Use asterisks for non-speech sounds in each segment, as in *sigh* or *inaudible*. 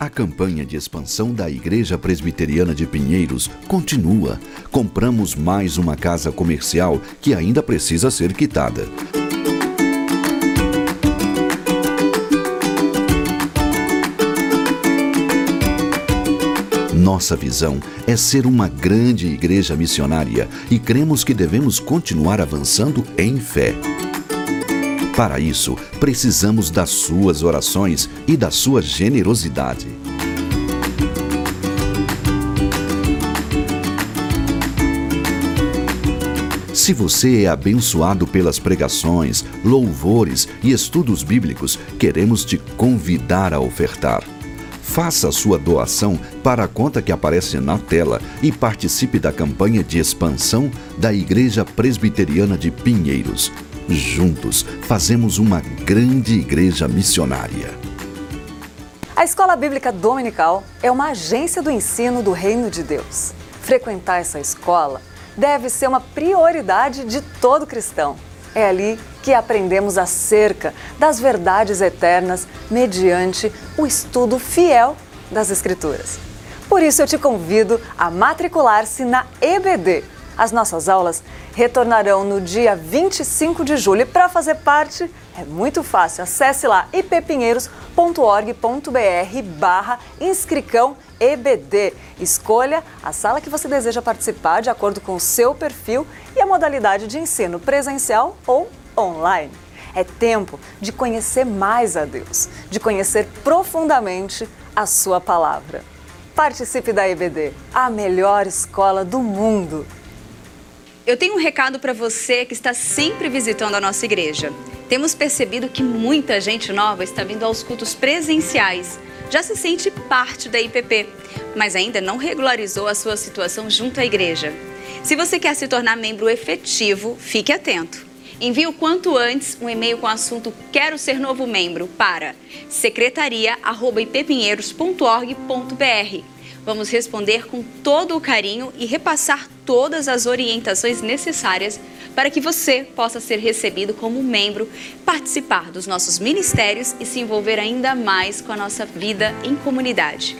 A campanha de expansão da Igreja Presbiteriana de Pinheiros continua. Compramos mais uma casa comercial que ainda precisa ser quitada. Nossa visão é ser uma grande igreja missionária e cremos que devemos continuar avançando em fé. Para isso, precisamos das suas orações e da sua generosidade. Se você é abençoado pelas pregações, louvores e estudos bíblicos, queremos te convidar a ofertar. Faça sua doação para a conta que aparece na tela e participe da campanha de expansão da Igreja Presbiteriana de Pinheiros. Juntos, fazemos uma grande igreja missionária. A Escola Bíblica Dominical é uma agência do ensino do Reino de Deus. Frequentar essa escola deve ser uma prioridade de todo cristão. É ali que aprendemos acerca das verdades eternas mediante o estudo fiel das Escrituras. Por isso eu te convido a matricular-se na EBD as nossas aulas retornarão no dia 25 de julho. E para fazer parte, é muito fácil. Acesse lá ippinheiros.org.br barra inscricão EBD. Escolha a sala que você deseja participar de acordo com o seu perfil e a modalidade de ensino presencial ou online. É tempo de conhecer mais a Deus, de conhecer profundamente a Sua palavra. Participe da EBD, a melhor escola do mundo. Eu tenho um recado para você que está sempre visitando a nossa igreja. Temos percebido que muita gente nova está vindo aos cultos presenciais. Já se sente parte da IPP, mas ainda não regularizou a sua situação junto à igreja. Se você quer se tornar membro efetivo, fique atento. Envie o quanto antes um e-mail com o assunto Quero ser novo membro para secretaria@ippinheiros.org.br Vamos responder com todo o carinho e repassar todas as orientações necessárias para que você possa ser recebido como membro, participar dos nossos ministérios e se envolver ainda mais com a nossa vida em comunidade.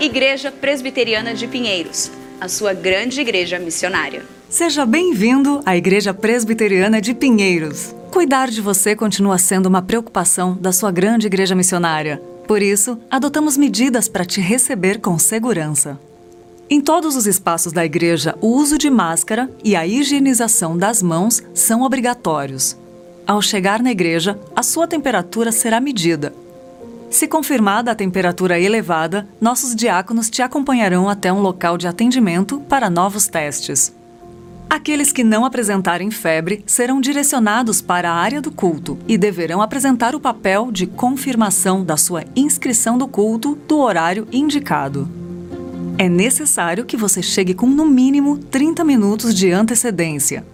Igreja Presbiteriana de Pinheiros, a sua grande igreja missionária. Seja bem-vindo à Igreja Presbiteriana de Pinheiros. Cuidar de você continua sendo uma preocupação da sua grande igreja missionária. Por isso, adotamos medidas para te receber com segurança. Em todos os espaços da igreja, o uso de máscara e a higienização das mãos são obrigatórios. Ao chegar na igreja, a sua temperatura será medida. Se confirmada a temperatura elevada, nossos diáconos te acompanharão até um local de atendimento para novos testes. Aqueles que não apresentarem febre serão direcionados para a área do culto e deverão apresentar o papel de confirmação da sua inscrição do culto do horário indicado. É necessário que você chegue com no mínimo 30 minutos de antecedência.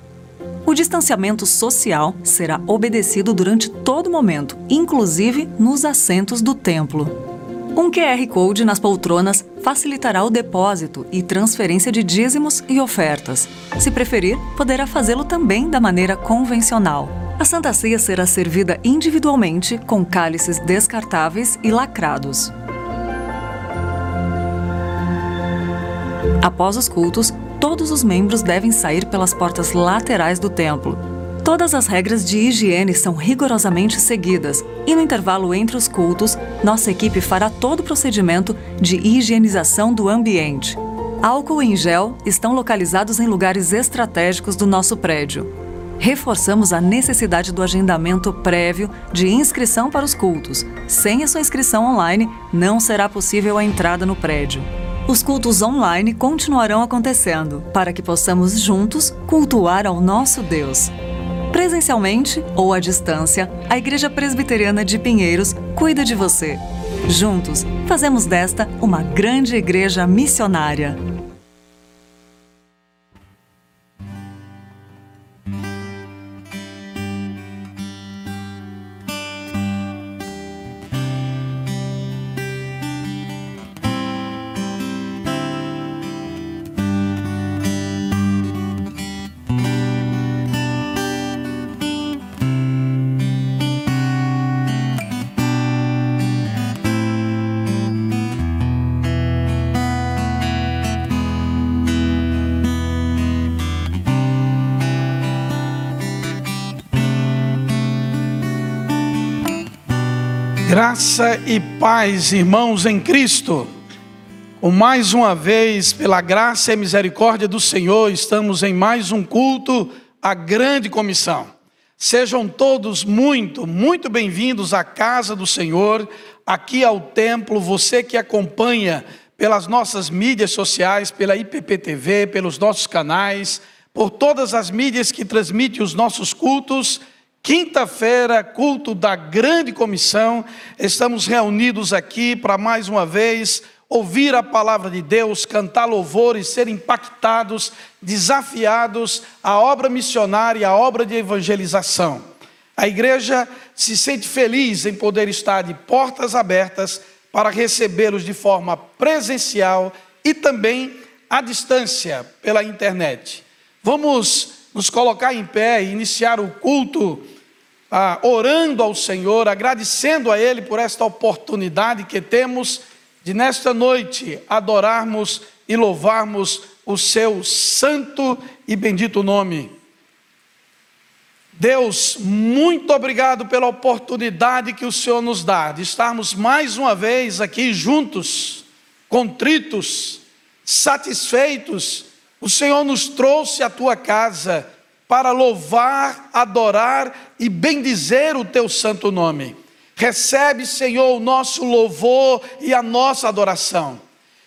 O distanciamento social será obedecido durante todo momento, inclusive nos assentos do templo. Um QR Code nas poltronas facilitará o depósito e transferência de dízimos e ofertas. Se preferir, poderá fazê-lo também da maneira convencional. A Santa Ceia será servida individualmente com cálices descartáveis e lacrados. Após os cultos, todos os membros devem sair pelas portas laterais do templo, Todas as regras de higiene são rigorosamente seguidas e no intervalo entre os cultos, nossa equipe fará todo o procedimento de higienização do ambiente. Álcool em gel estão localizados em lugares estratégicos do nosso prédio. Reforçamos a necessidade do agendamento prévio de inscrição para os cultos. Sem a sua inscrição online, não será possível a entrada no prédio. Os cultos online continuarão acontecendo para que possamos juntos cultuar ao nosso Deus. Presencialmente ou à distância, a Igreja Presbiteriana de Pinheiros cuida de você. Juntos, fazemos desta uma grande igreja missionária. Graça e paz, irmãos em Cristo. Com mais uma vez, pela graça e misericórdia do Senhor, estamos em mais um culto à grande comissão. Sejam todos muito, muito bem-vindos à casa do Senhor, aqui ao templo, você que acompanha pelas nossas mídias sociais, pela IPPTV, pelos nossos canais, por todas as mídias que transmitem os nossos cultos Quinta-feira, culto da grande comissão, estamos reunidos aqui para mais uma vez ouvir a palavra de Deus, cantar louvores, ser impactados, desafiados à obra missionária, à obra de evangelização. A igreja se sente feliz em poder estar de portas abertas para recebê-los de forma presencial e também à distância pela internet. Vamos nos colocar em pé e iniciar o culto ah, orando ao Senhor, agradecendo a Ele por esta oportunidade que temos de nesta noite adorarmos e louvarmos o Seu santo e bendito nome. Deus, muito obrigado pela oportunidade que o Senhor nos dá de estarmos mais uma vez aqui juntos, contritos, satisfeitos. O Senhor nos trouxe à tua casa para louvar, adorar e bendizer o teu santo nome. Recebe, Senhor, o nosso louvor e a nossa adoração.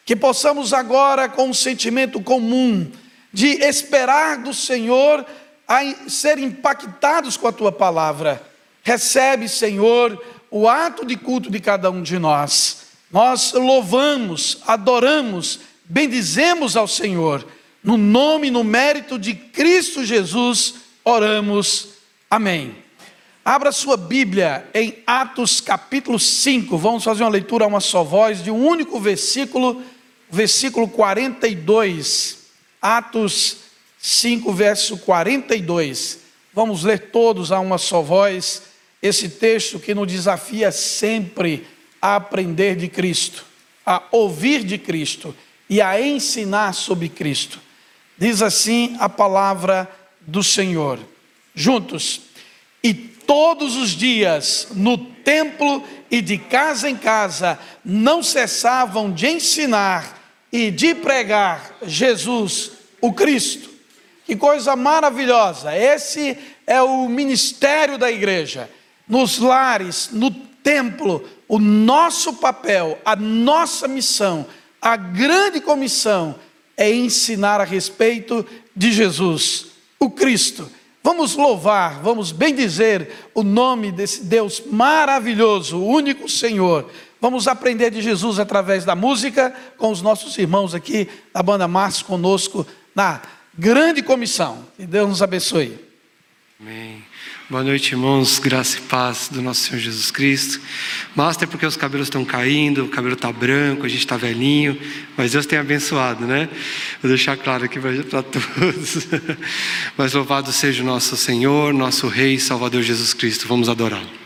Que possamos agora, com um sentimento comum, de esperar do Senhor a ser impactados com a tua palavra. Recebe, Senhor, o ato de culto de cada um de nós. Nós louvamos, adoramos, bendizemos ao Senhor no nome e no mérito de Cristo Jesus, oramos. Amém. Abra sua Bíblia em Atos capítulo 5. Vamos fazer uma leitura a uma só voz de um único versículo, versículo 42. Atos 5, verso 42. Vamos ler todos a uma só voz esse texto que nos desafia sempre a aprender de Cristo, a ouvir de Cristo e a ensinar sobre Cristo. Diz assim a palavra do Senhor. Juntos. E todos os dias no templo e de casa em casa não cessavam de ensinar e de pregar Jesus, o Cristo. Que coisa maravilhosa! Esse é o ministério da igreja. Nos lares, no templo, o nosso papel, a nossa missão, a grande comissão é ensinar a respeito de Jesus, o Cristo. Vamos louvar, vamos bendizer o nome desse Deus maravilhoso, o único Senhor. Vamos aprender de Jesus através da música, com os nossos irmãos aqui da banda Márcio conosco na grande comissão. Que Deus nos abençoe. Amém. Boa noite, irmãos. Graça e paz do nosso Senhor Jesus Cristo. Master, porque os cabelos estão caindo, o cabelo está branco, a gente está velhinho, mas Deus tem abençoado, né? Vou deixar claro aqui para todos. *laughs* mas louvado seja o nosso Senhor, nosso Rei e Salvador Jesus Cristo. Vamos adorá-lo.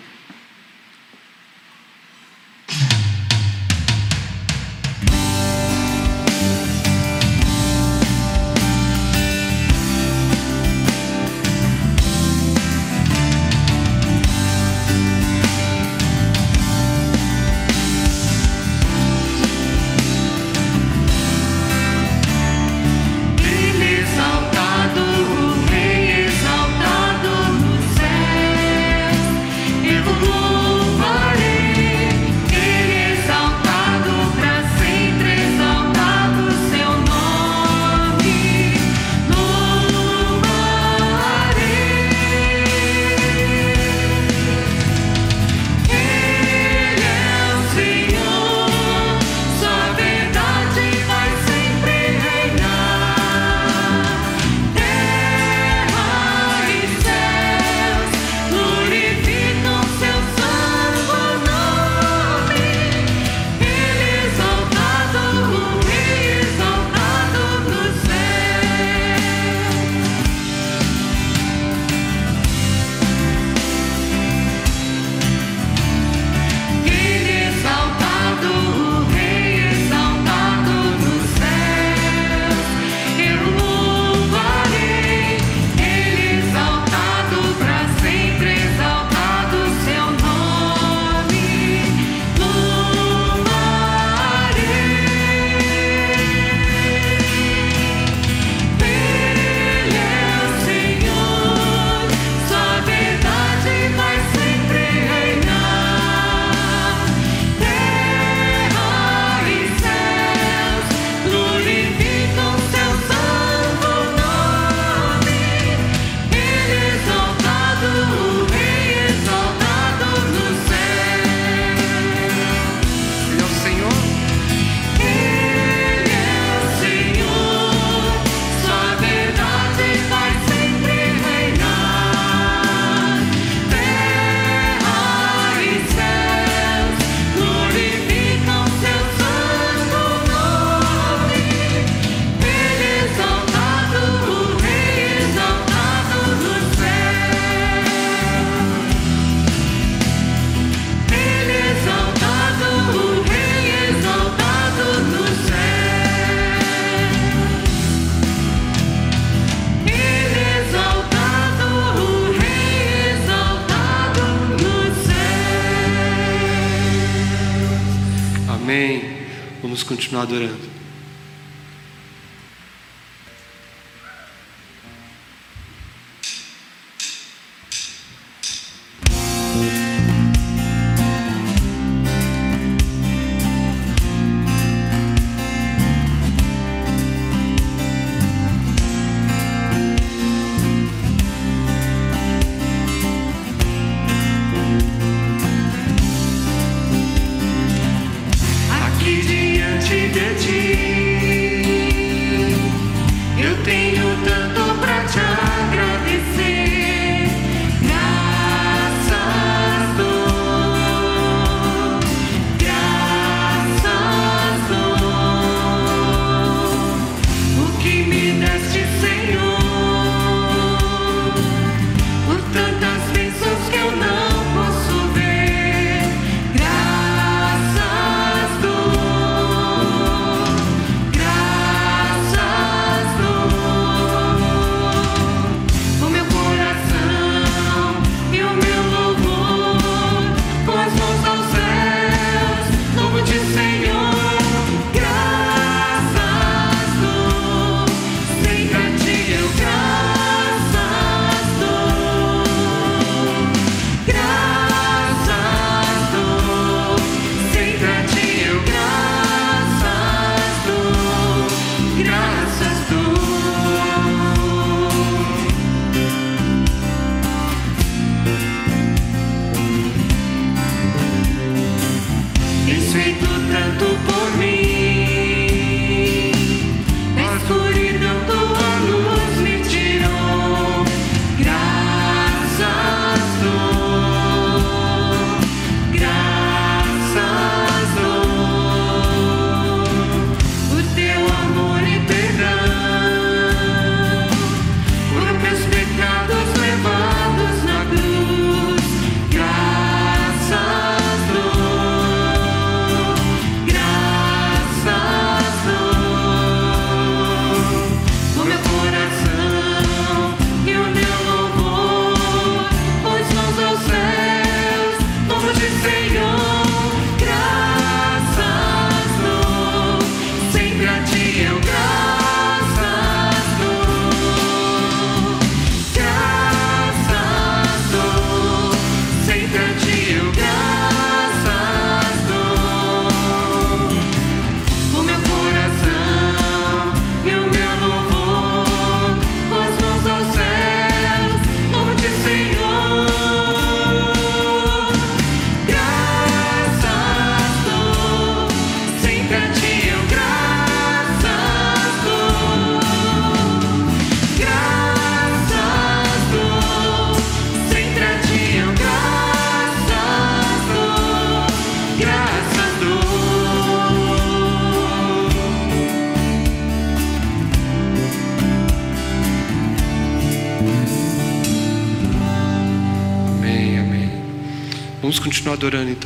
Continuar adorando.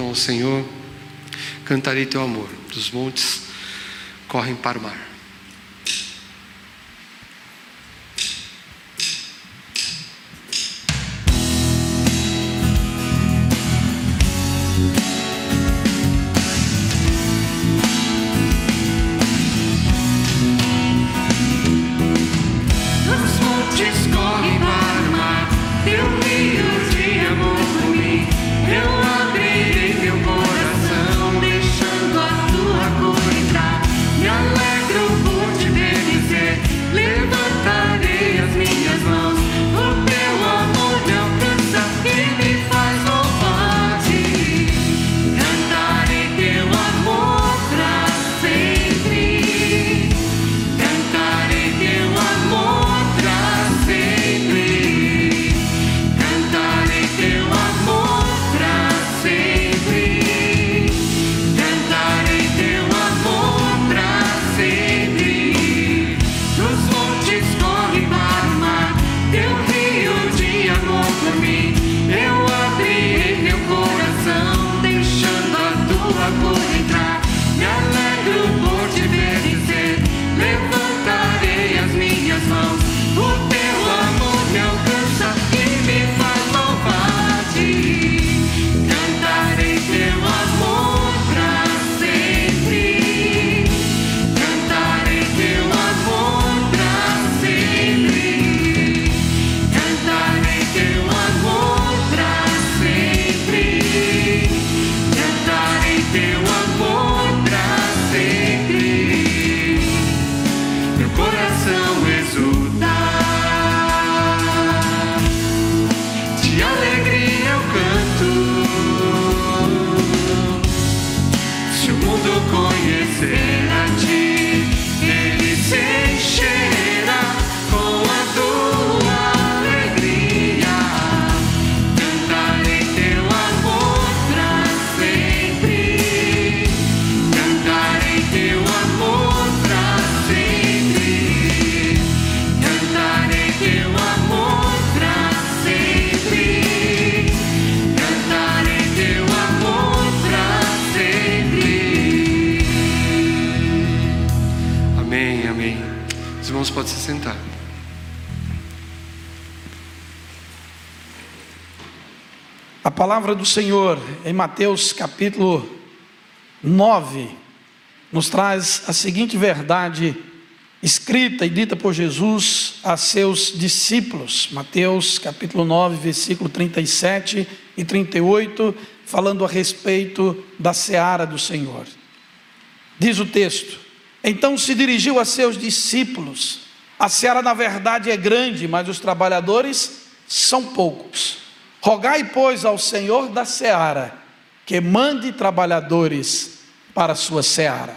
Ao Senhor. Cantarei teu amor. Dos montes correm para o mar. Irmãos podem se sentar. A palavra do Senhor em Mateus capítulo 9 nos traz a seguinte verdade escrita e dita por Jesus a seus discípulos. Mateus capítulo 9, versículo 37 e 38, falando a respeito da seara do Senhor. Diz o texto: Então se dirigiu a seus discípulos. A seara, na verdade, é grande, mas os trabalhadores são poucos. Rogai, pois, ao Senhor da seara que mande trabalhadores para a sua seara.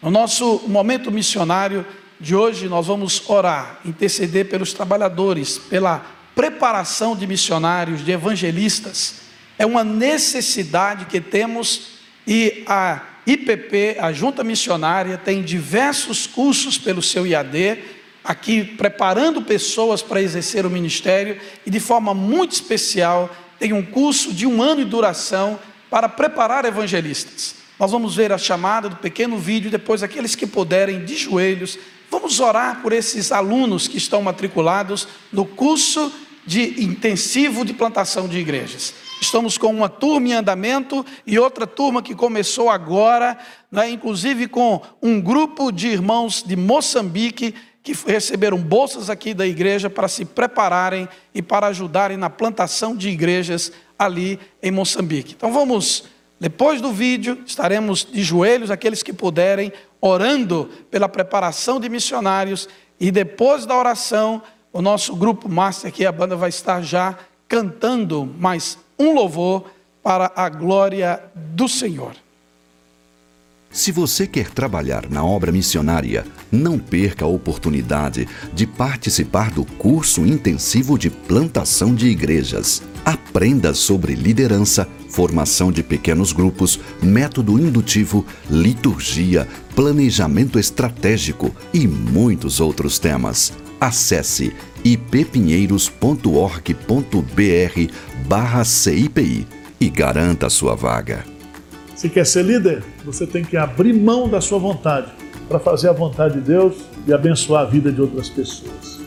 No nosso momento missionário de hoje, nós vamos orar, interceder pelos trabalhadores, pela preparação de missionários, de evangelistas. É uma necessidade que temos e a IPP, a Junta Missionária, tem diversos cursos pelo seu IAD aqui preparando pessoas para exercer o ministério e de forma muito especial tem um curso de um ano de duração para preparar evangelistas. Nós vamos ver a chamada do pequeno vídeo, depois aqueles que puderem, de joelhos, vamos orar por esses alunos que estão matriculados no curso de intensivo de plantação de igrejas. Estamos com uma turma em andamento e outra turma que começou agora, né, inclusive com um grupo de irmãos de Moçambique que receberam bolsas aqui da igreja para se prepararem e para ajudarem na plantação de igrejas ali em Moçambique. Então vamos, depois do vídeo, estaremos de joelhos, aqueles que puderem, orando pela preparação de missionários e depois da oração, o nosso grupo master aqui, a banda vai estar já cantando mais um louvor para a glória do Senhor. Se você quer trabalhar na obra missionária, não perca a oportunidade de participar do curso intensivo de plantação de igrejas. Aprenda sobre liderança, formação de pequenos grupos, método indutivo, liturgia, planejamento estratégico e muitos outros temas. Acesse ippinheiros.org.br barra CIPI e garanta sua vaga. Se quer ser líder, você tem que abrir mão da sua vontade para fazer a vontade de Deus e abençoar a vida de outras pessoas.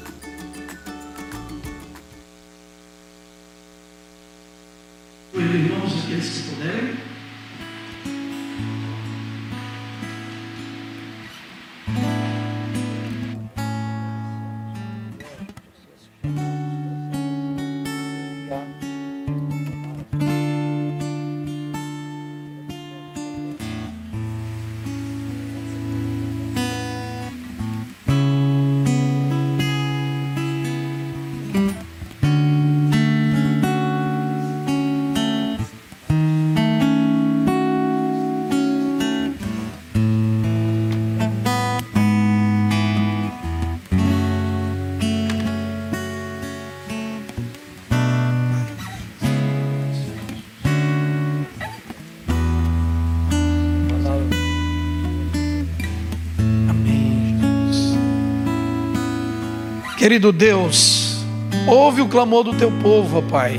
Querido Deus, ouve o clamor do teu povo, ó Pai.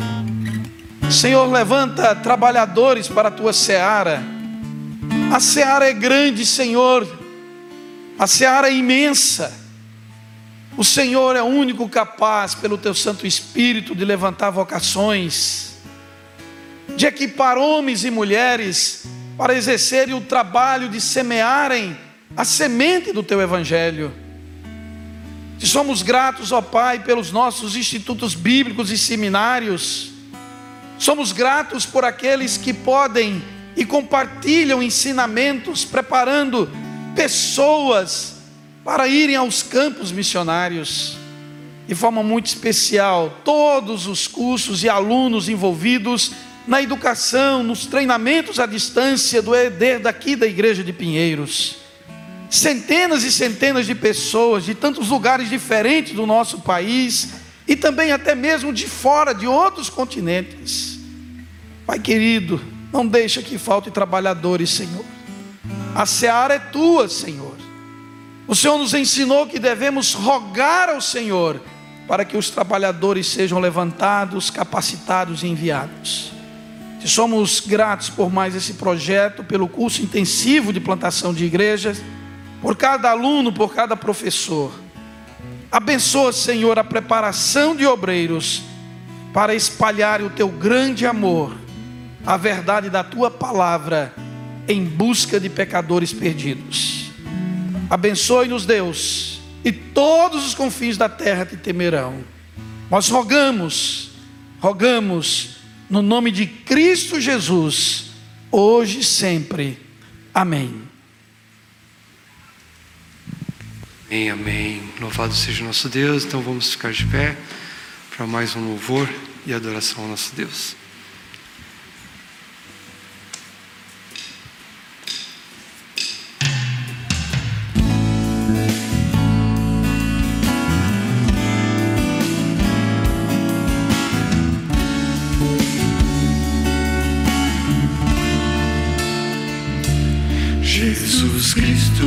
Senhor, levanta trabalhadores para a tua seara. A seara é grande, Senhor. A seara é imensa. O Senhor é o único capaz, pelo teu Santo Espírito, de levantar vocações, de equipar homens e mulheres para exercerem o trabalho de semearem a semente do teu Evangelho. Te somos gratos, ó Pai, pelos nossos institutos bíblicos e seminários. Somos gratos por aqueles que podem e compartilham ensinamentos, preparando pessoas para irem aos campos missionários. De forma muito especial, todos os cursos e alunos envolvidos na educação, nos treinamentos à distância do ED daqui da Igreja de Pinheiros centenas e centenas de pessoas de tantos lugares diferentes do nosso país e também até mesmo de fora de outros continentes. Pai querido, não deixa que falte trabalhadores, Senhor. A seara é tua, Senhor. O Senhor nos ensinou que devemos rogar ao Senhor para que os trabalhadores sejam levantados, capacitados e enviados. Te somos gratos por mais esse projeto, pelo curso intensivo de plantação de igrejas por cada aluno, por cada professor. Abençoa, Senhor, a preparação de obreiros para espalhar o teu grande amor, a verdade da tua palavra em busca de pecadores perdidos. Abençoe-nos, Deus, e todos os confins da terra te temerão. Nós rogamos, rogamos no nome de Cristo Jesus, hoje e sempre. Amém. Amém, amém. Louvado seja o nosso Deus. Então vamos ficar de pé para mais um louvor e adoração ao nosso Deus. Jesus Cristo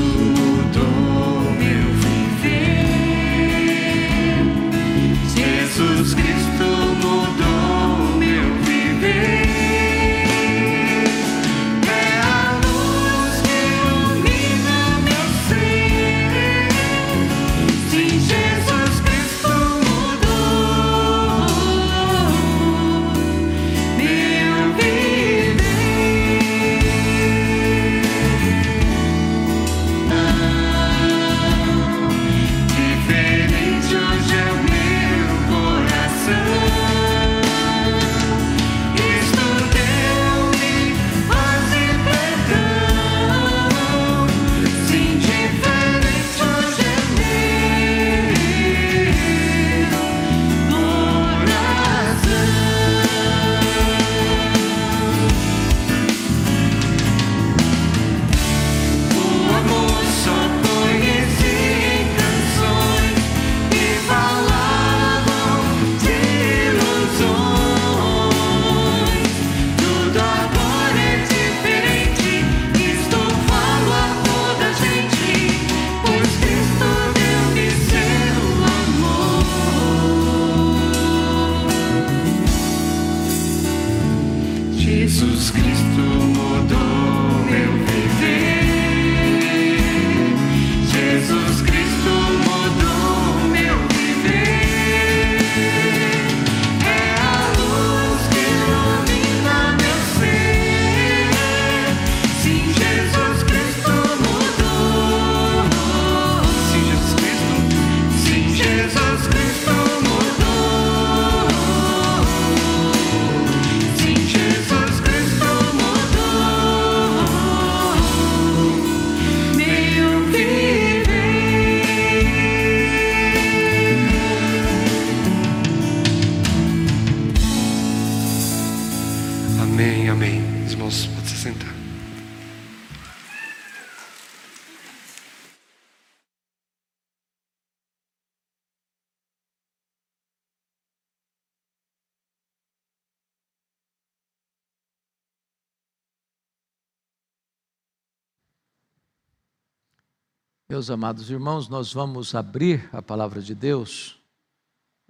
Meus amados irmãos, nós vamos abrir a palavra de Deus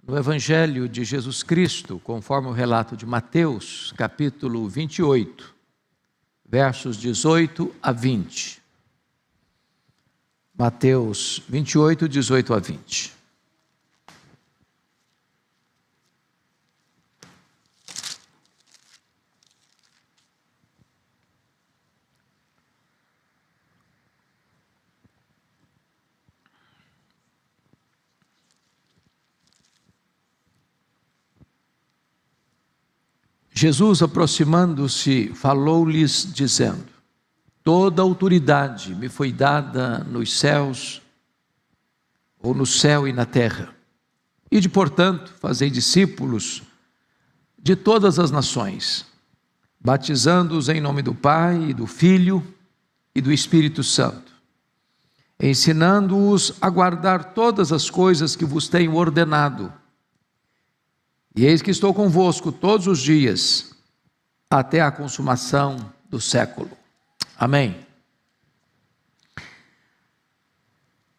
no Evangelho de Jesus Cristo, conforme o relato de Mateus, capítulo 28, versos 18 a 20. Mateus 28, 18 a 20. Jesus, aproximando-se, falou-lhes, dizendo: Toda autoridade me foi dada nos céus, ou no céu e na terra. E de, portanto, fazei discípulos de todas as nações, batizando-os em nome do Pai, e do Filho e do Espírito Santo, ensinando-os a guardar todas as coisas que vos tenho ordenado. E eis que estou convosco todos os dias, até a consumação do século. Amém.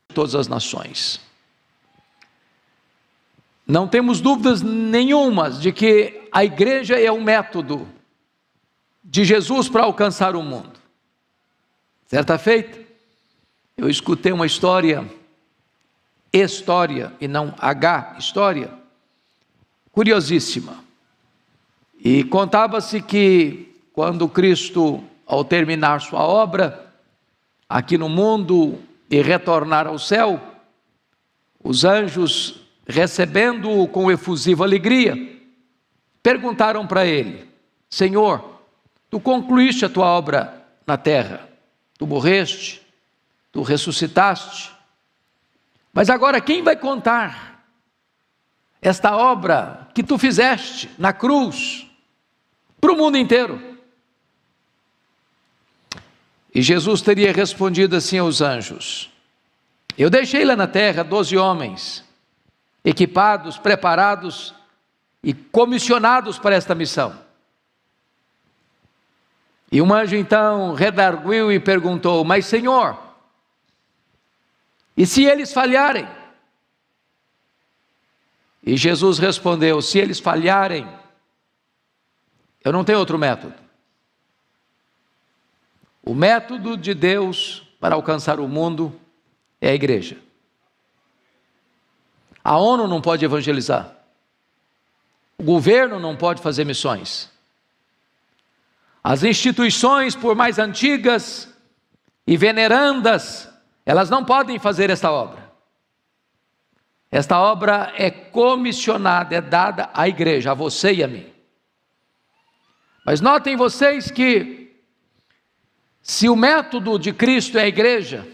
Todas as nações. Não temos dúvidas nenhumas de que a igreja é o método de Jesus para alcançar o mundo. Certa feita, eu escutei uma história história e não H história, curiosíssima. E contava-se que quando Cristo, ao terminar sua obra aqui no mundo e retornar ao céu, os anjos, recebendo-o com efusiva alegria, perguntaram para ele: Senhor, tu concluíste a tua obra na terra, tu morreste, tu ressuscitaste, mas agora quem vai contar esta obra que tu fizeste na cruz para o mundo inteiro? E Jesus teria respondido assim aos anjos: Eu deixei lá na terra doze homens, equipados, preparados e comissionados para esta missão. E um anjo então redarguiu e perguntou: Mas Senhor, e se eles falharem? E Jesus respondeu: Se eles falharem, eu não tenho outro método. O método de Deus para alcançar o mundo é a igreja. A ONU não pode evangelizar. O governo não pode fazer missões. As instituições, por mais antigas e venerandas, elas não podem fazer esta obra. Esta obra é comissionada, é dada à igreja, a você e a mim. Mas notem vocês que, se o método de Cristo é a igreja,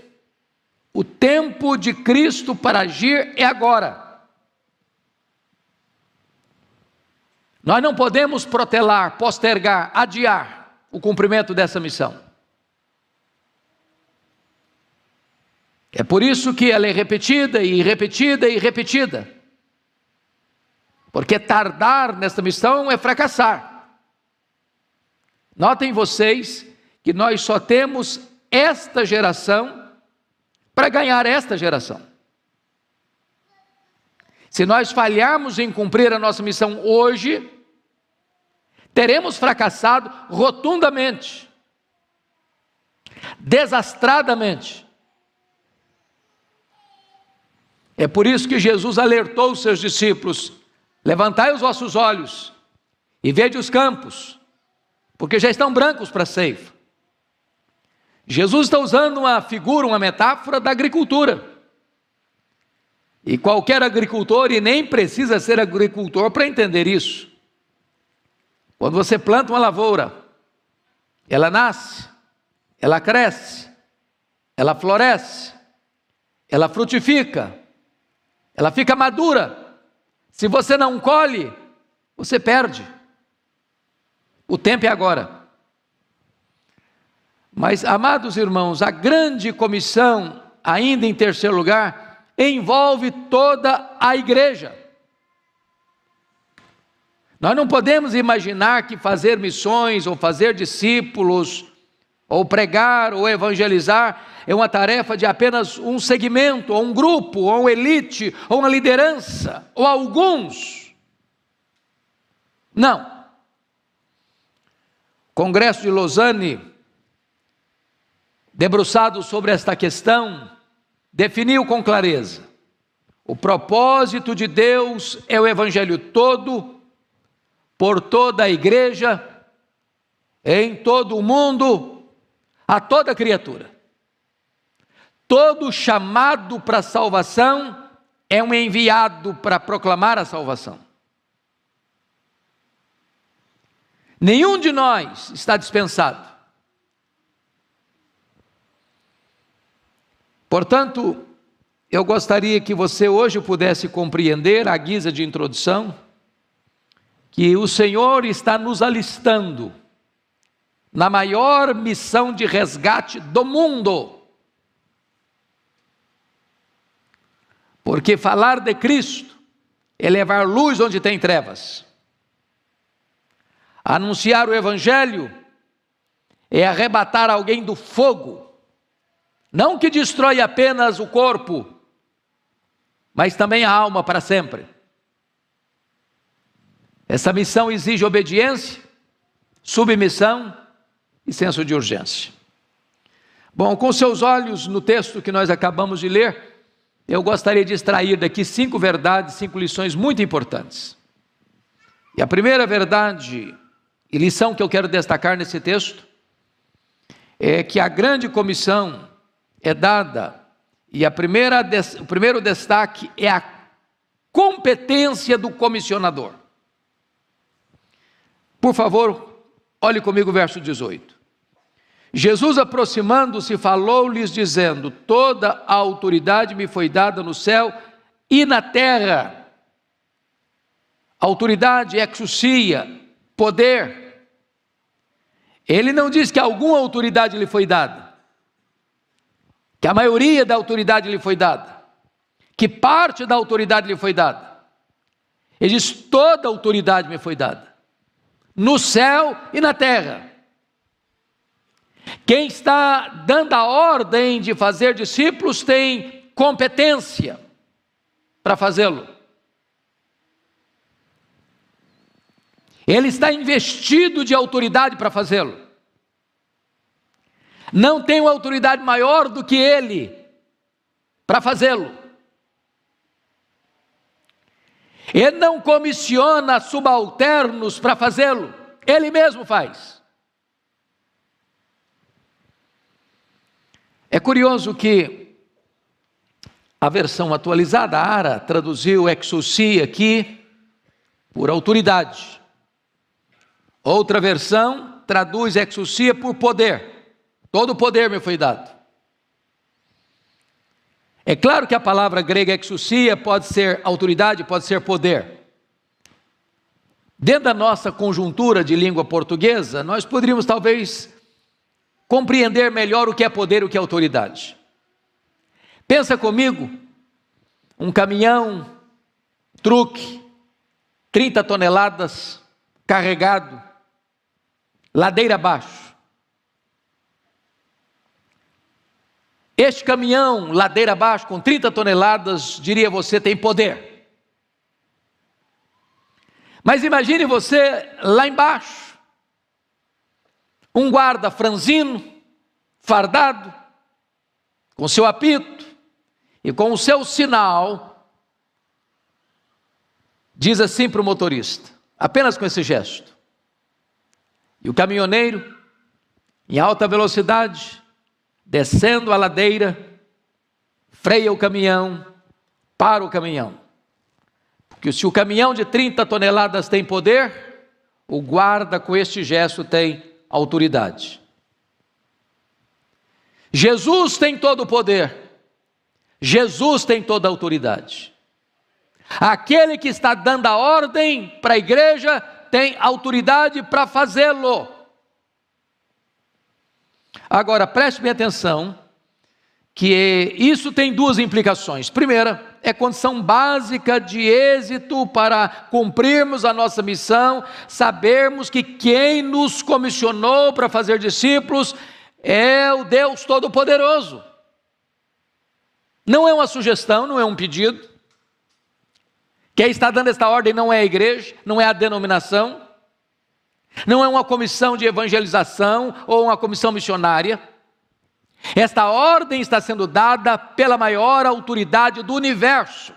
o tempo de Cristo para agir é agora. Nós não podemos protelar, postergar, adiar o cumprimento dessa missão. É por isso que ela é repetida e repetida e repetida. Porque tardar nesta missão é fracassar. Notem vocês que nós só temos esta geração para ganhar esta geração. Se nós falharmos em cumprir a nossa missão hoje, teremos fracassado rotundamente, desastradamente. É por isso que Jesus alertou os seus discípulos: levantai os vossos olhos e vede os campos, porque já estão brancos para a ceifa. Jesus está usando uma figura, uma metáfora da agricultura. E qualquer agricultor, e nem precisa ser agricultor para entender isso. Quando você planta uma lavoura, ela nasce, ela cresce, ela floresce, ela frutifica, ela fica madura. Se você não colhe, você perde. O tempo é agora. Mas, amados irmãos, a grande comissão, ainda em terceiro lugar, envolve toda a igreja. Nós não podemos imaginar que fazer missões, ou fazer discípulos, ou pregar, ou evangelizar, é uma tarefa de apenas um segmento, ou um grupo, ou uma elite, ou uma liderança, ou alguns. Não. Congresso de Lausanne, debruçado sobre esta questão, definiu com clareza: o propósito de Deus é o evangelho todo, por toda a igreja, em todo o mundo, a toda criatura. Todo chamado para salvação é um enviado para proclamar a salvação. Nenhum de nós está dispensado. Portanto, eu gostaria que você hoje pudesse compreender, à guisa de introdução, que o Senhor está nos alistando na maior missão de resgate do mundo. Porque falar de Cristo é levar luz onde tem trevas. Anunciar o Evangelho é arrebatar alguém do fogo, não que destrói apenas o corpo, mas também a alma para sempre. Essa missão exige obediência, submissão e senso de urgência. Bom, com seus olhos no texto que nós acabamos de ler, eu gostaria de extrair daqui cinco verdades, cinco lições muito importantes. E a primeira verdade e lição que eu quero destacar nesse texto é que a grande comissão é dada, e a primeira, o primeiro destaque é a competência do comissionador. Por favor, olhe comigo o verso 18. Jesus, aproximando-se, falou-lhes, dizendo: Toda a autoridade me foi dada no céu e na terra. Autoridade, exousia, poder. Ele não diz que alguma autoridade lhe foi dada, que a maioria da autoridade lhe foi dada, que parte da autoridade lhe foi dada. Ele diz: toda autoridade me foi dada, no céu e na terra. Quem está dando a ordem de fazer discípulos tem competência para fazê-lo. Ele está investido de autoridade para fazê-lo. Não tem uma autoridade maior do que ele para fazê-lo. Ele não comissiona subalternos para fazê-lo, ele mesmo faz. É curioso que a versão atualizada, a ARA, traduziu exousia aqui por autoridade. Outra versão traduz exousia por poder. Todo o poder me foi dado. É claro que a palavra grega exousia pode ser autoridade, pode ser poder. Dentro da nossa conjuntura de língua portuguesa, nós poderíamos talvez compreender melhor o que é poder e o que é autoridade. Pensa comigo, um caminhão, truque, 30 toneladas, carregado, ladeira abaixo. Este caminhão, ladeira abaixo, com 30 toneladas, diria você, tem poder. Mas imagine você lá embaixo, um guarda franzino, fardado, com seu apito e com o seu sinal, diz assim para o motorista, apenas com esse gesto. E o caminhoneiro, em alta velocidade, descendo a ladeira, freia o caminhão, para o caminhão. Porque se o caminhão de 30 toneladas tem poder, o guarda com este gesto tem autoridade. Jesus tem todo o poder, Jesus tem toda a autoridade. Aquele que está dando a ordem para a igreja tem autoridade para fazê-lo. Agora, preste bem atenção, que isso tem duas implicações. Primeira, é condição básica de êxito para cumprirmos a nossa missão, sabermos que quem nos comissionou para fazer discípulos é o Deus Todo-Poderoso. Não é uma sugestão, não é um pedido. Quem está dando esta ordem não é a igreja, não é a denominação, não é uma comissão de evangelização ou uma comissão missionária. Esta ordem está sendo dada pela maior autoridade do universo.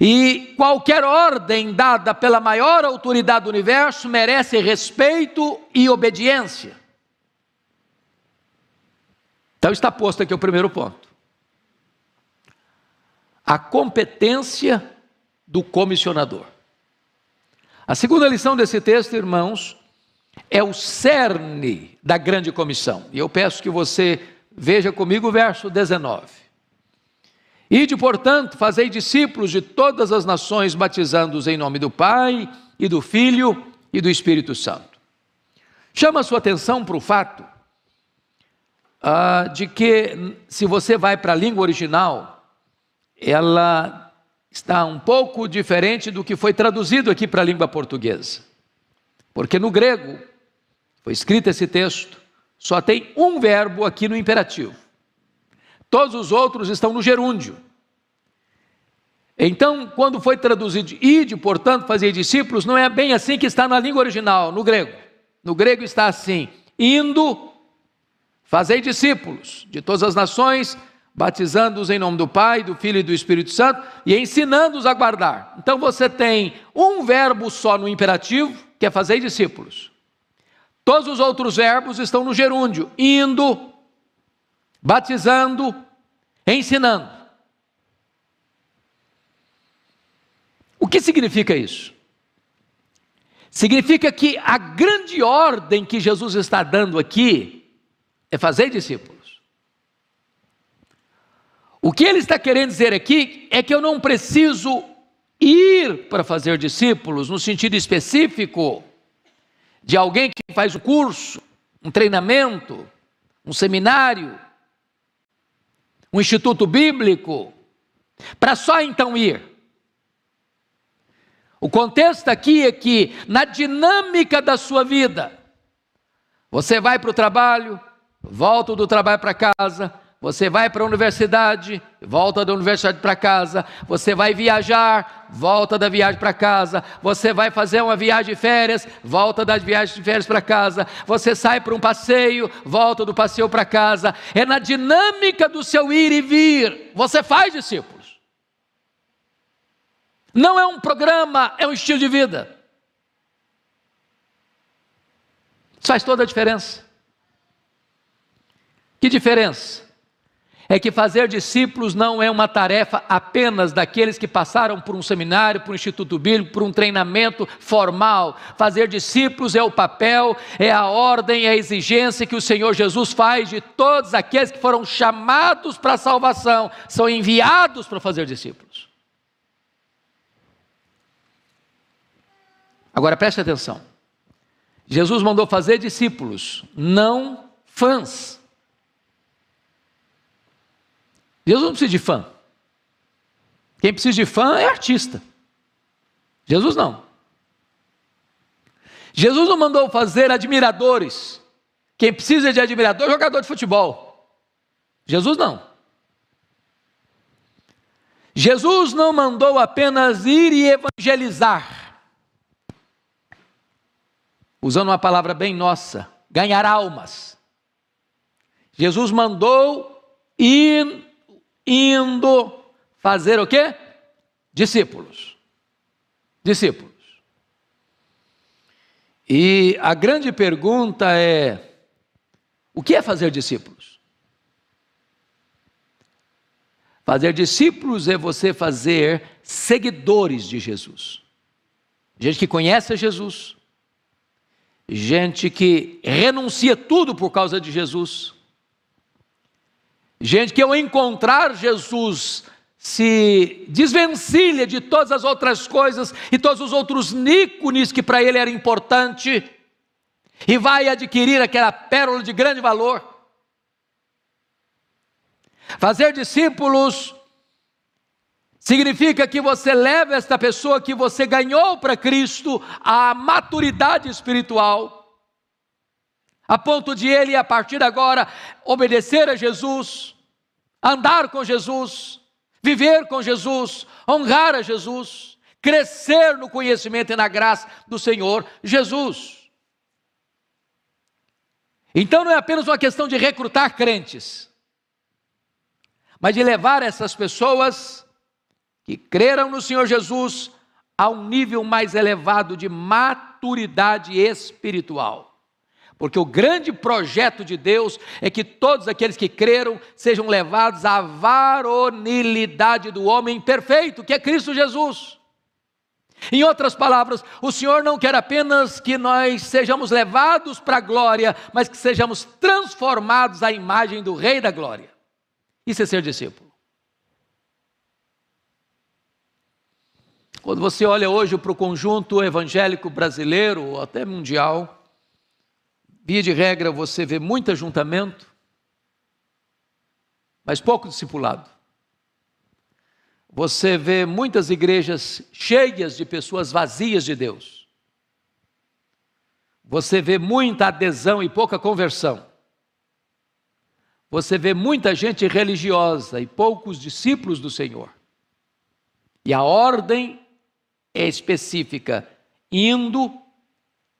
E qualquer ordem dada pela maior autoridade do universo merece respeito e obediência. Então está posto aqui o primeiro ponto. A competência do comissionador. A segunda lição desse texto, irmãos, é o cerne da grande comissão. E eu peço que você veja comigo o verso 19. Ide, portanto, fazei discípulos de todas as nações, batizando-os em nome do Pai e do Filho e do Espírito Santo. Chama a sua atenção para o fato ah, de que, se você vai para a língua original, ela está um pouco diferente do que foi traduzido aqui para a língua portuguesa. Porque no grego, foi escrito esse texto, só tem um verbo aqui no imperativo. Todos os outros estão no gerúndio. Então, quando foi traduzido ide, portanto, fazer discípulos, não é bem assim que está na língua original, no grego. No grego está assim: indo, Fazei discípulos de todas as nações, batizando-os em nome do Pai, do Filho e do Espírito Santo e ensinando-os a guardar. Então você tem um verbo só no imperativo, que é fazer discípulos. Todos os outros verbos estão no gerúndio: indo, batizando, ensinando. O que significa isso? Significa que a grande ordem que Jesus está dando aqui é fazer discípulos. O que ele está querendo dizer aqui é que eu não preciso ir para fazer discípulos no sentido específico de alguém que faz um curso, um treinamento, um seminário, um instituto bíblico, para só então ir. O contexto aqui é que, na dinâmica da sua vida, você vai para o trabalho, volta do trabalho para casa, você vai para a universidade, volta da universidade para casa, você vai viajar, volta da viagem para casa, você vai fazer uma viagem de férias, volta da viagem de férias para casa, você sai para um passeio, volta do passeio para casa. É na dinâmica do seu ir e vir. Você faz discípulos. Não é um programa, é um estilo de vida. Isso faz toda a diferença. Que diferença? É que fazer discípulos não é uma tarefa apenas daqueles que passaram por um seminário, por um instituto bíblico, por um treinamento formal. Fazer discípulos é o papel, é a ordem, é a exigência que o Senhor Jesus faz de todos aqueles que foram chamados para a salvação, são enviados para fazer discípulos. Agora preste atenção. Jesus mandou fazer discípulos, não fãs. Jesus não precisa de fã. Quem precisa de fã é artista. Jesus não. Jesus não mandou fazer admiradores. Quem precisa de admirador é jogador de futebol. Jesus não. Jesus não mandou apenas ir e evangelizar. Usando uma palavra bem nossa, ganhar almas. Jesus mandou ir indo fazer o quê? Discípulos. Discípulos. E a grande pergunta é: o que é fazer discípulos? Fazer discípulos é você fazer seguidores de Jesus. Gente que conhece Jesus, gente que renuncia tudo por causa de Jesus, Gente que ao encontrar Jesus se desvencilha de todas as outras coisas e todos os outros nícones que para ele era importante e vai adquirir aquela pérola de grande valor. Fazer discípulos significa que você leva esta pessoa que você ganhou para Cristo à maturidade espiritual, a ponto de ele, a partir de agora, obedecer a Jesus, andar com Jesus, viver com Jesus, honrar a Jesus, crescer no conhecimento e na graça do Senhor Jesus. Então não é apenas uma questão de recrutar crentes, mas de levar essas pessoas que creram no Senhor Jesus a um nível mais elevado de maturidade espiritual. Porque o grande projeto de Deus é que todos aqueles que creram sejam levados à varonilidade do homem perfeito, que é Cristo Jesus. Em outras palavras, o Senhor não quer apenas que nós sejamos levados para a glória, mas que sejamos transformados à imagem do Rei da Glória. Isso é ser discípulo. Quando você olha hoje para o conjunto evangélico brasileiro, ou até mundial, Via de regra, você vê muito ajuntamento, mas pouco discipulado. Você vê muitas igrejas cheias de pessoas vazias de Deus. Você vê muita adesão e pouca conversão. Você vê muita gente religiosa e poucos discípulos do Senhor. E a ordem é específica: indo,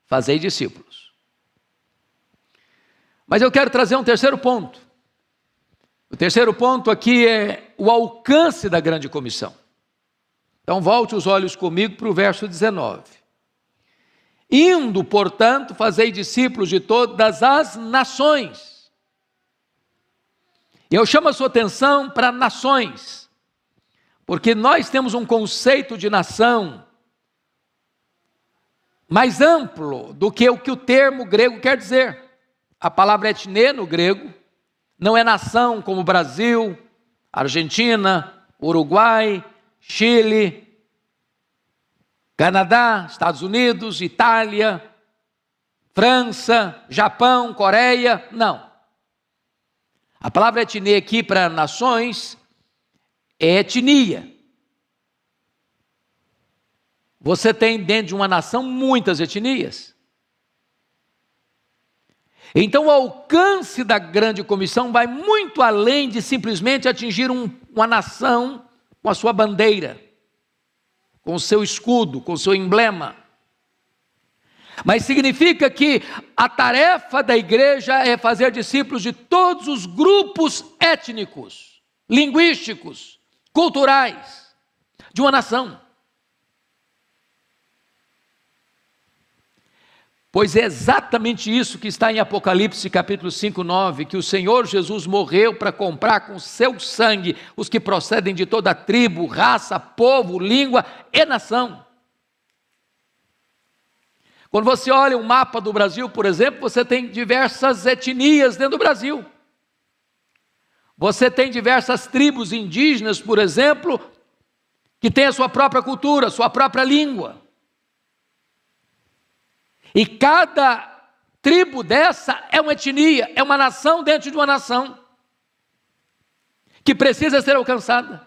fazei discípulos. Mas eu quero trazer um terceiro ponto. O terceiro ponto aqui é o alcance da grande comissão. Então, volte os olhos comigo para o verso 19. Indo, portanto, fazei discípulos de todas as nações. E eu chamo a sua atenção para nações, porque nós temos um conceito de nação mais amplo do que o que o termo grego quer dizer. A palavra etnê no grego não é nação como Brasil, Argentina, Uruguai, Chile, Canadá, Estados Unidos, Itália, França, Japão, Coreia, não. A palavra etnia aqui para nações é etnia. Você tem dentro de uma nação muitas etnias. Então, o alcance da grande comissão vai muito além de simplesmente atingir um, uma nação com a sua bandeira, com o seu escudo, com o seu emblema. Mas significa que a tarefa da igreja é fazer discípulos de todos os grupos étnicos, linguísticos, culturais de uma nação. Pois é exatamente isso que está em Apocalipse capítulo 5, 9, que o Senhor Jesus morreu para comprar com seu sangue os que procedem de toda tribo, raça, povo, língua e nação. Quando você olha o um mapa do Brasil, por exemplo, você tem diversas etnias dentro do Brasil. Você tem diversas tribos indígenas, por exemplo, que têm a sua própria cultura, sua própria língua. E cada tribo dessa é uma etnia, é uma nação dentro de uma nação, que precisa ser alcançada.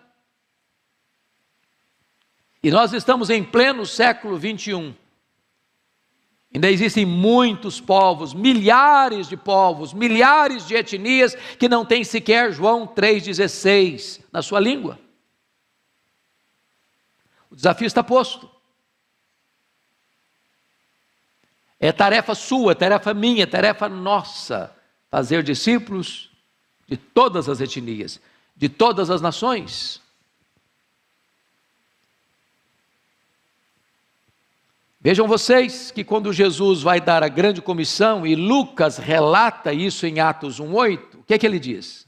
E nós estamos em pleno século 21. Ainda existem muitos povos, milhares de povos, milhares de etnias que não têm sequer João 3,16 na sua língua. O desafio está posto. É tarefa sua, tarefa minha, tarefa nossa fazer discípulos de todas as etnias, de todas as nações. Vejam vocês que quando Jesus vai dar a grande comissão, e Lucas relata isso em Atos 1,8, o que é que ele diz?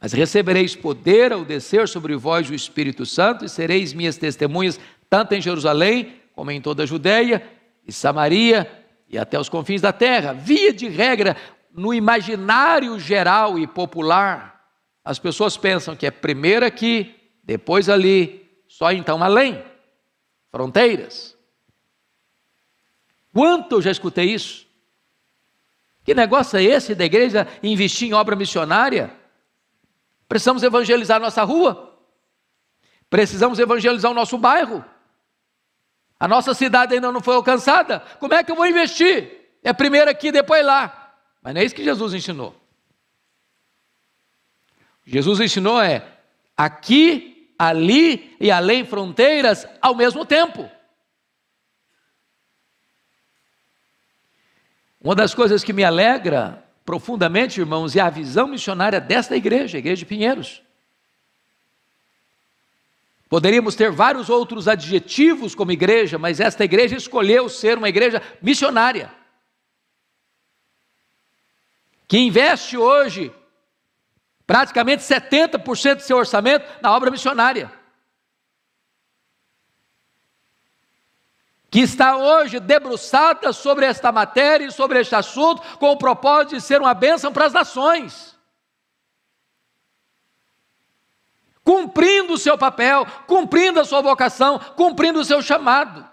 Mas recebereis poder ao descer sobre vós o Espírito Santo, e sereis minhas testemunhas, tanto em Jerusalém, como em toda a Judéia e Samaria e até os confins da terra. Via de regra, no imaginário geral e popular, as pessoas pensam que é primeiro aqui, depois ali, só então além fronteiras. Quanto eu já escutei isso? Que negócio é esse da igreja investir em obra missionária? Precisamos evangelizar nossa rua, precisamos evangelizar o nosso bairro, a nossa cidade ainda não foi alcançada. Como é que eu vou investir? É primeiro aqui, depois lá. Mas não é isso que Jesus ensinou. Jesus ensinou é aqui, ali e além fronteiras ao mesmo tempo. Uma das coisas que me alegra profundamente, irmãos, é a visão missionária desta igreja, a igreja de Pinheiros. Poderíamos ter vários outros adjetivos como igreja, mas esta igreja escolheu ser uma igreja missionária. Que investe hoje praticamente 70% do seu orçamento na obra missionária. Que está hoje debruçada sobre esta matéria e sobre este assunto, com o propósito de ser uma bênção para as nações. Cumprindo o seu papel, cumprindo a sua vocação, cumprindo o seu chamado.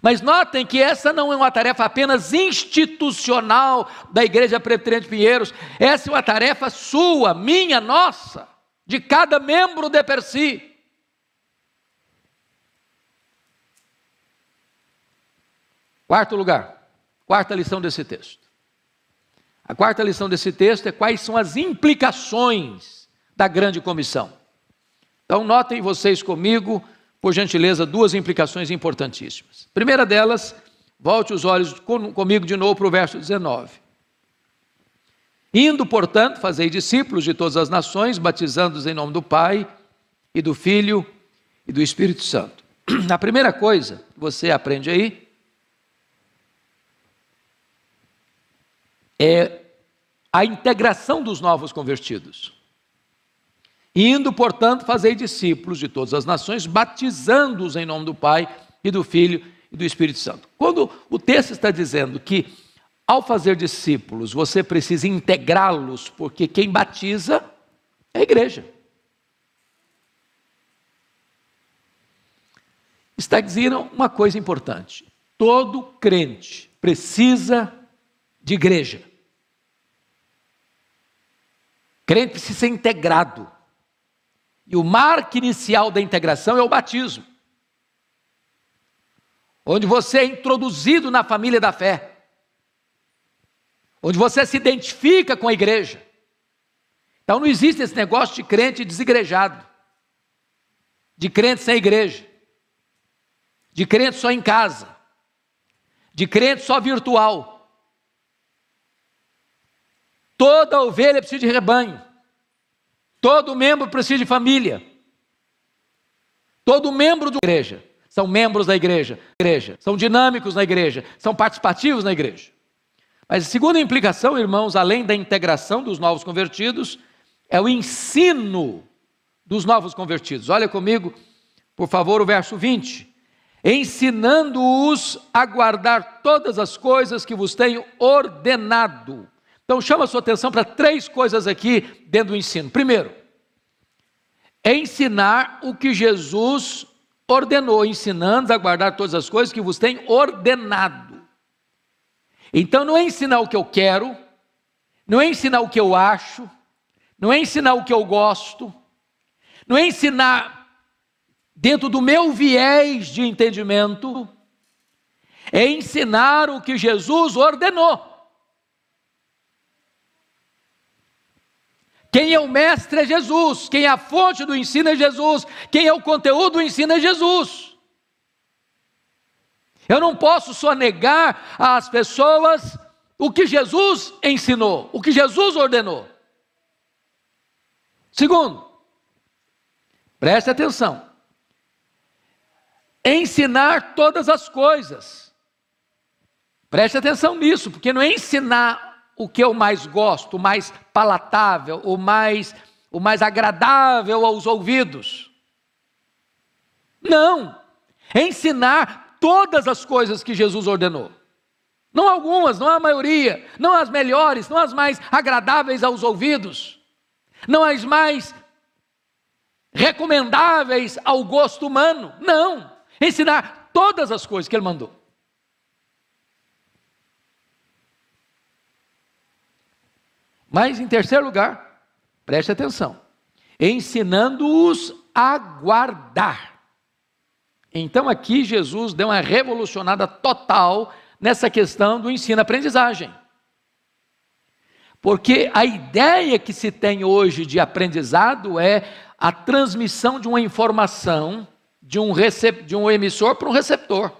Mas notem que essa não é uma tarefa apenas institucional da Igreja Presbiteriana de Pinheiros, essa é uma tarefa sua, minha, nossa, de cada membro de per si. Quarto lugar, quarta lição desse texto. A quarta lição desse texto é quais são as implicações da grande comissão. Então, notem vocês comigo, por gentileza, duas implicações importantíssimas. primeira delas, Volte os olhos comigo de novo para o verso 19. Indo, portanto, fazei discípulos de todas as nações, batizando-os em nome do Pai e do Filho e do Espírito Santo. *clears throat* A primeira coisa que você aprende aí é a integração dos novos convertidos. Indo, portanto, fazei discípulos de todas as nações, batizando-os em nome do Pai e do Filho e do Espírito Santo. Quando o texto está dizendo que, ao fazer discípulos, você precisa integrá-los, porque quem batiza é a igreja. Está dizendo uma coisa importante: todo crente precisa de igreja. Crente precisa ser integrado. E o marco inicial da integração é o batismo onde você é introduzido na família da fé, onde você se identifica com a igreja. Então não existe esse negócio de crente desigrejado, de crente sem igreja, de crente só em casa, de crente só virtual. Toda ovelha precisa de rebanho, todo membro precisa de família, todo membro da igreja são membros da igreja, igreja, são dinâmicos na igreja, são participativos na igreja. Mas a segunda implicação, irmãos, além da integração dos novos convertidos, é o ensino dos novos convertidos. Olha comigo, por favor, o verso 20. Ensinando-os a guardar todas as coisas que vos tenho ordenado. Então, chama a sua atenção para três coisas aqui dentro do ensino. Primeiro, é ensinar o que Jesus ordenou, ensinando a guardar todas as coisas que vos tem ordenado. Então não é ensinar o que eu quero, não é ensinar o que eu acho, não é ensinar o que eu gosto, não é ensinar dentro do meu viés de entendimento, é ensinar o que Jesus ordenou. Quem é o mestre é Jesus, quem é a fonte do ensino é Jesus, quem é o conteúdo do ensino é Jesus. Eu não posso só negar às pessoas o que Jesus ensinou, o que Jesus ordenou. Segundo, preste atenção. Ensinar todas as coisas. Preste atenção nisso, porque não é ensinar o que eu mais gosto, o mais palatável, o mais, o mais agradável aos ouvidos. Não, ensinar todas as coisas que Jesus ordenou. Não algumas, não a maioria, não as melhores, não as mais agradáveis aos ouvidos, não as mais recomendáveis ao gosto humano. Não, ensinar todas as coisas que ele mandou. Mas, em terceiro lugar, preste atenção: ensinando-os a guardar. Então, aqui Jesus deu uma revolucionada total nessa questão do ensino-aprendizagem. Porque a ideia que se tem hoje de aprendizado é a transmissão de uma informação de um, de um emissor para um receptor.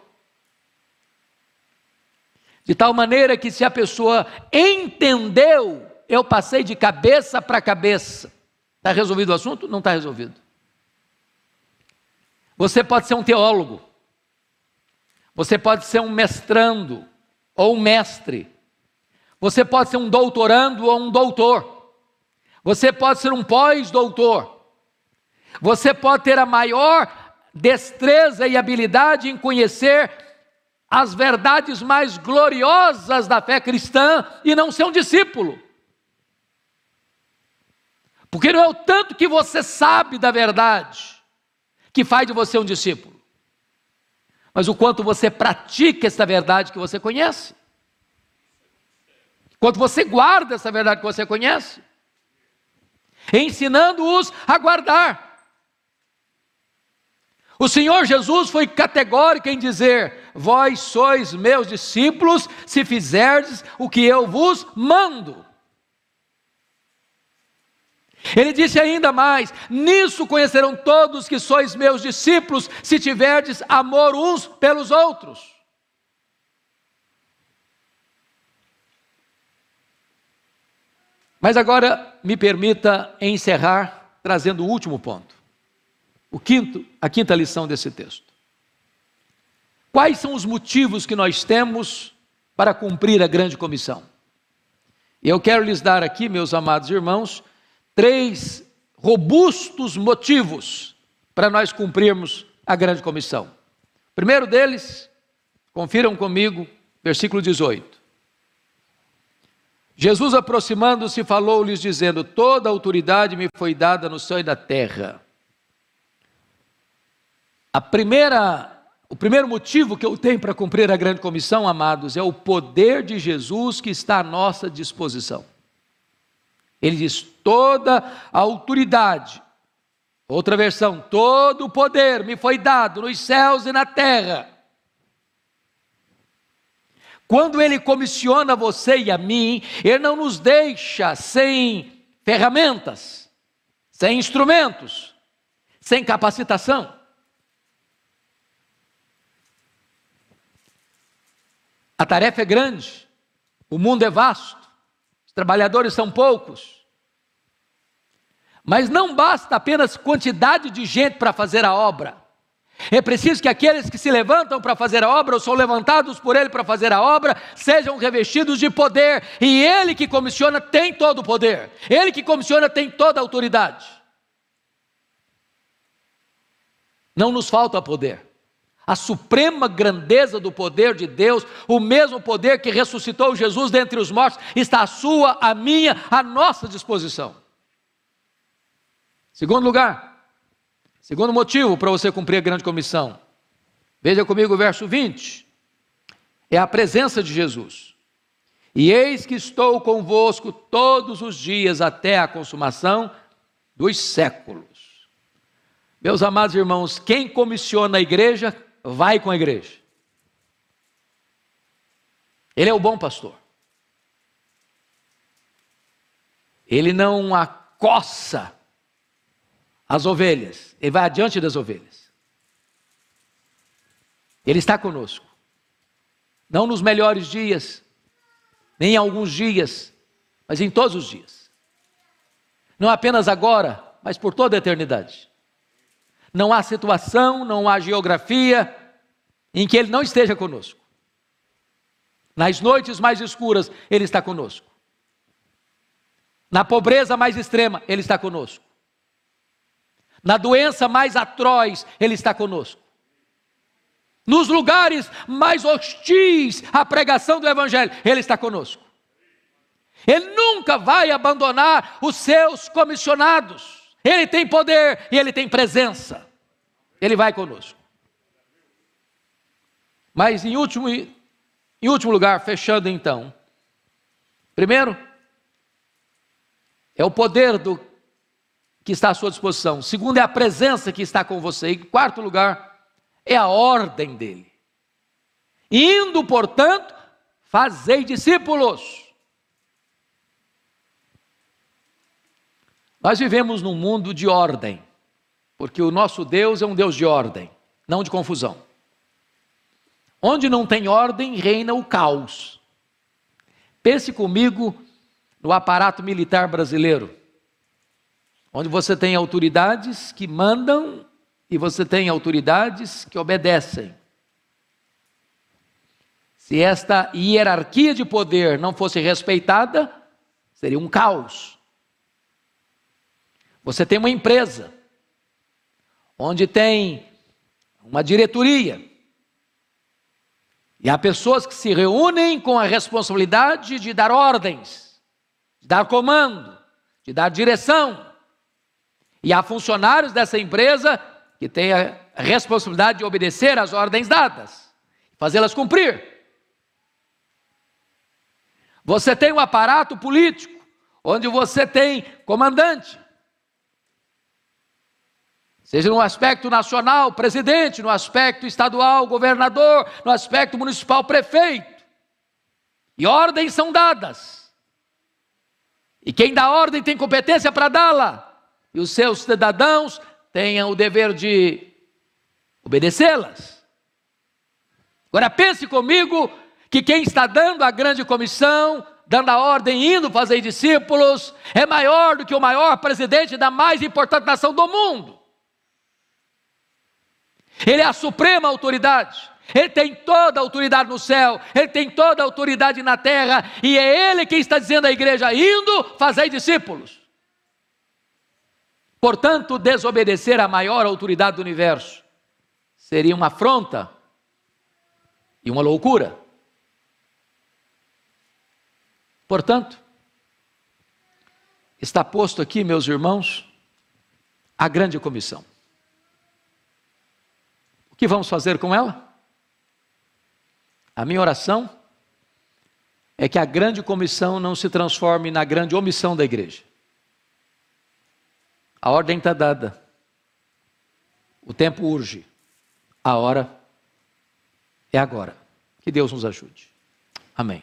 De tal maneira que se a pessoa entendeu eu passei de cabeça para cabeça. Está resolvido o assunto? Não está resolvido. Você pode ser um teólogo, você pode ser um mestrando ou um mestre, você pode ser um doutorando ou um doutor, você pode ser um pós-doutor, você pode ter a maior destreza e habilidade em conhecer as verdades mais gloriosas da fé cristã e não ser um discípulo. Porque não é o tanto que você sabe da verdade que faz de você um discípulo, mas o quanto você pratica essa verdade que você conhece. Quanto você guarda essa verdade que você conhece, ensinando-os a guardar. O Senhor Jesus foi categórico em dizer: Vós sois meus discípulos, se fizerdes o que eu vos mando. Ele disse ainda mais: Nisso conhecerão todos que sois meus discípulos, se tiverdes amor uns pelos outros. Mas agora me permita encerrar trazendo o último ponto. O quinto, a quinta lição desse texto. Quais são os motivos que nós temos para cumprir a grande comissão? Eu quero lhes dar aqui, meus amados irmãos, três robustos motivos para nós cumprirmos a grande comissão. Primeiro deles, confiram comigo, versículo 18. Jesus, aproximando-se, falou-lhes, dizendo: Toda autoridade me foi dada no céu e na terra. A primeira, o primeiro motivo que eu tenho para cumprir a grande comissão, amados, é o poder de Jesus que está à nossa disposição. Ele diz: toda a autoridade, outra versão, todo o poder me foi dado nos céus e na terra. Quando Ele comissiona você e a mim, Ele não nos deixa sem ferramentas, sem instrumentos, sem capacitação. A tarefa é grande, o mundo é vasto, os trabalhadores são poucos. Mas não basta apenas quantidade de gente para fazer a obra. É preciso que aqueles que se levantam para fazer a obra, ou são levantados por Ele para fazer a obra, sejam revestidos de poder, e Ele que comissiona tem todo o poder, Ele que comissiona tem toda a autoridade. Não nos falta poder. A suprema grandeza do poder de Deus, o mesmo poder que ressuscitou Jesus dentre os mortos, está à sua, à minha, à nossa disposição. Segundo lugar, Segundo motivo para você cumprir a grande comissão. Veja comigo o verso 20. É a presença de Jesus. E eis que estou convosco todos os dias até a consumação dos séculos. Meus amados irmãos, quem comissiona a igreja, vai com a igreja. Ele é o bom pastor. Ele não acossa as ovelhas, ele vai adiante das ovelhas. Ele está conosco. Não nos melhores dias, nem em alguns dias, mas em todos os dias. Não apenas agora, mas por toda a eternidade. Não há situação, não há geografia em que Ele não esteja conosco. Nas noites mais escuras, Ele está conosco. Na pobreza mais extrema, Ele está conosco. Na doença mais atroz, Ele está conosco. Nos lugares mais hostis à pregação do Evangelho, Ele está conosco. Ele nunca vai abandonar os seus comissionados. Ele tem poder e ele tem presença. Ele vai conosco. Mas em último, em último lugar, fechando então. Primeiro, é o poder do que está à sua disposição. Segundo, é a presença que está com você. E quarto lugar, é a ordem dele. Indo, portanto, fazei discípulos. Nós vivemos num mundo de ordem, porque o nosso Deus é um Deus de ordem, não de confusão. Onde não tem ordem, reina o caos. Pense comigo no aparato militar brasileiro onde você tem autoridades que mandam e você tem autoridades que obedecem. Se esta hierarquia de poder não fosse respeitada, seria um caos. Você tem uma empresa, onde tem uma diretoria, e há pessoas que se reúnem com a responsabilidade de dar ordens, de dar comando, de dar direção. E há funcionários dessa empresa que têm a responsabilidade de obedecer às ordens dadas, fazê-las cumprir. Você tem um aparato político, onde você tem comandante, seja no aspecto nacional, presidente, no aspecto estadual, governador, no aspecto municipal, prefeito. E ordens são dadas. E quem dá ordem tem competência para dá-la e os seus cidadãos tenham o dever de obedecê-las. Agora pense comigo que quem está dando a grande comissão dando a ordem, indo fazer discípulos, é maior do que o maior presidente da mais importante nação do mundo. Ele é a suprema autoridade. Ele tem toda a autoridade no céu, ele tem toda a autoridade na terra, e é ele quem está dizendo à igreja: indo, fazei discípulos. Portanto, desobedecer à maior autoridade do universo seria uma afronta e uma loucura. Portanto, está posto aqui, meus irmãos, a grande comissão. O que vamos fazer com ela? A minha oração é que a grande comissão não se transforme na grande omissão da igreja. A ordem está dada, o tempo urge, a hora é agora. Que Deus nos ajude. Amém.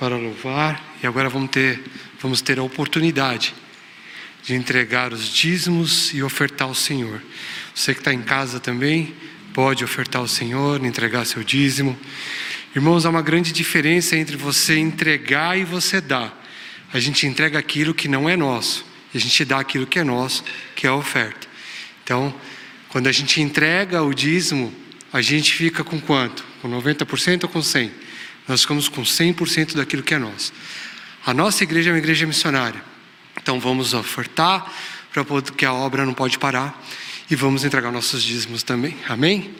Para louvar e agora vamos ter, vamos ter a oportunidade de entregar os dízimos e ofertar ao Senhor. Você que está em casa também pode ofertar ao Senhor, entregar seu dízimo. Irmãos, há uma grande diferença entre você entregar e você dar. A gente entrega aquilo que não é nosso e a gente dá aquilo que é nosso, que é a oferta. Então, quando a gente entrega o dízimo, a gente fica com quanto? Com 90% ou com 100%? Nós ficamos com 100% daquilo que é nosso. A nossa igreja é uma igreja missionária. Então vamos ofertar para que a obra não pode parar e vamos entregar nossos dízimos também. Amém?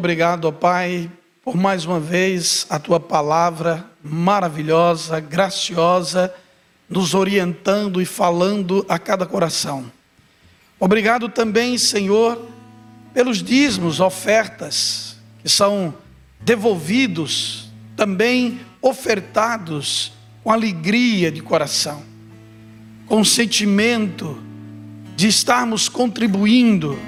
Obrigado, ó Pai, por mais uma vez a tua palavra maravilhosa, graciosa, nos orientando e falando a cada coração. Obrigado também, Senhor, pelos dízimos, ofertas que são devolvidos, também ofertados com alegria de coração, com sentimento de estarmos contribuindo,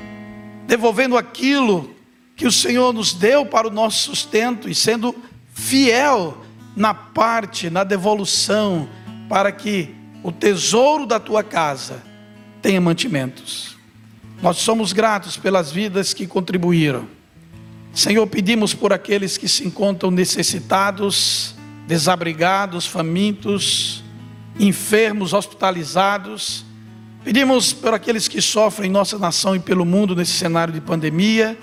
devolvendo aquilo que o Senhor nos deu para o nosso sustento e sendo fiel na parte, na devolução, para que o tesouro da tua casa tenha mantimentos. Nós somos gratos pelas vidas que contribuíram. Senhor, pedimos por aqueles que se encontram necessitados, desabrigados, famintos, enfermos, hospitalizados. Pedimos por aqueles que sofrem em nossa nação e pelo mundo nesse cenário de pandemia.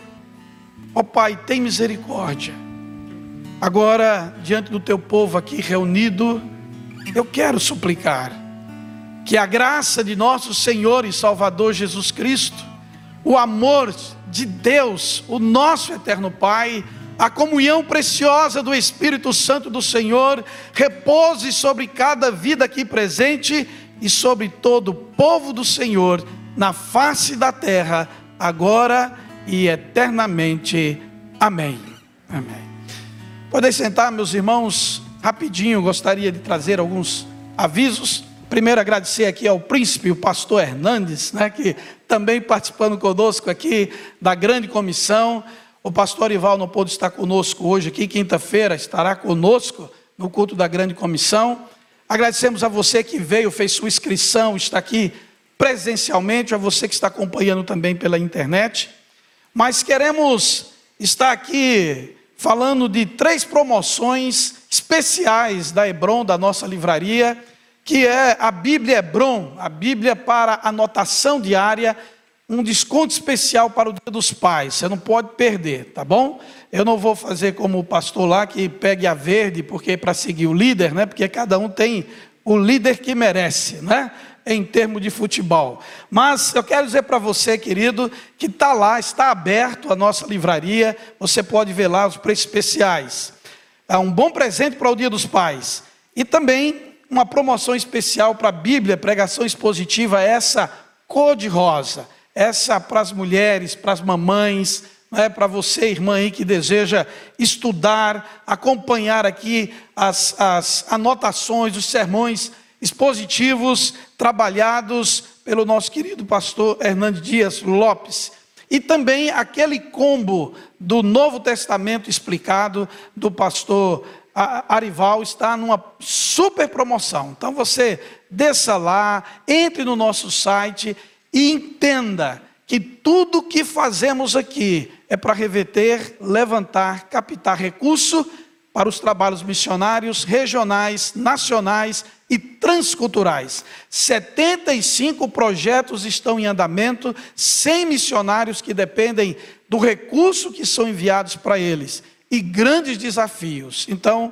Ó oh, Pai, tem misericórdia. Agora, diante do teu povo aqui reunido, eu quero suplicar que a graça de nosso Senhor e Salvador Jesus Cristo, o amor de Deus, o nosso eterno Pai, a comunhão preciosa do Espírito Santo do Senhor repouse sobre cada vida aqui presente e sobre todo o povo do Senhor na face da terra, agora e eternamente. Amém. Amém. Podem sentar, meus irmãos, rapidinho, gostaria de trazer alguns avisos. Primeiro, agradecer aqui ao príncipe, o pastor Hernandes, né, que também participando conosco aqui da grande comissão. O pastor Ival não pôde estar conosco hoje aqui, quinta-feira estará conosco no culto da grande comissão. Agradecemos a você que veio, fez sua inscrição, está aqui presencialmente, a você que está acompanhando também pela internet. Mas queremos estar aqui falando de três promoções especiais da Hebron, da nossa livraria, que é a Bíblia Hebron, a Bíblia para anotação diária um desconto especial para o Dia dos Pais. Você não pode perder, tá bom? Eu não vou fazer como o pastor lá que pegue a verde porque é para seguir o líder, né? Porque cada um tem o líder que merece, né? Em termos de futebol. Mas eu quero dizer para você, querido, que está lá, está aberto a nossa livraria. Você pode ver lá os preços especiais. É um bom presente para o Dia dos Pais. E também uma promoção especial para a Bíblia, pregação expositiva, essa cor de rosa essa para as mulheres, para as mamães, é para você, irmã aí que deseja estudar, acompanhar aqui as, as anotações, os sermões expositivos trabalhados pelo nosso querido pastor Hernandes Dias Lopes. E também aquele combo do Novo Testamento explicado do pastor Arival está numa super promoção. Então você desça lá, entre no nosso site e entenda que tudo que fazemos aqui é para reverter, levantar, captar recurso para os trabalhos missionários regionais, nacionais e transculturais. 75 projetos estão em andamento, 100 missionários que dependem do recurso que são enviados para eles e grandes desafios. Então,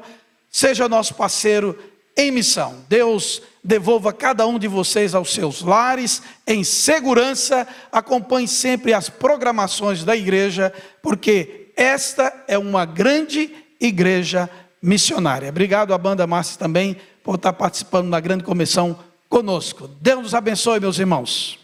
seja nosso parceiro em missão. Deus devolva cada um de vocês aos seus lares em segurança. Acompanhe sempre as programações da igreja, porque esta é uma grande igreja missionária. Obrigado à banda Márcia também por estar participando da grande comissão conosco. Deus nos abençoe, meus irmãos.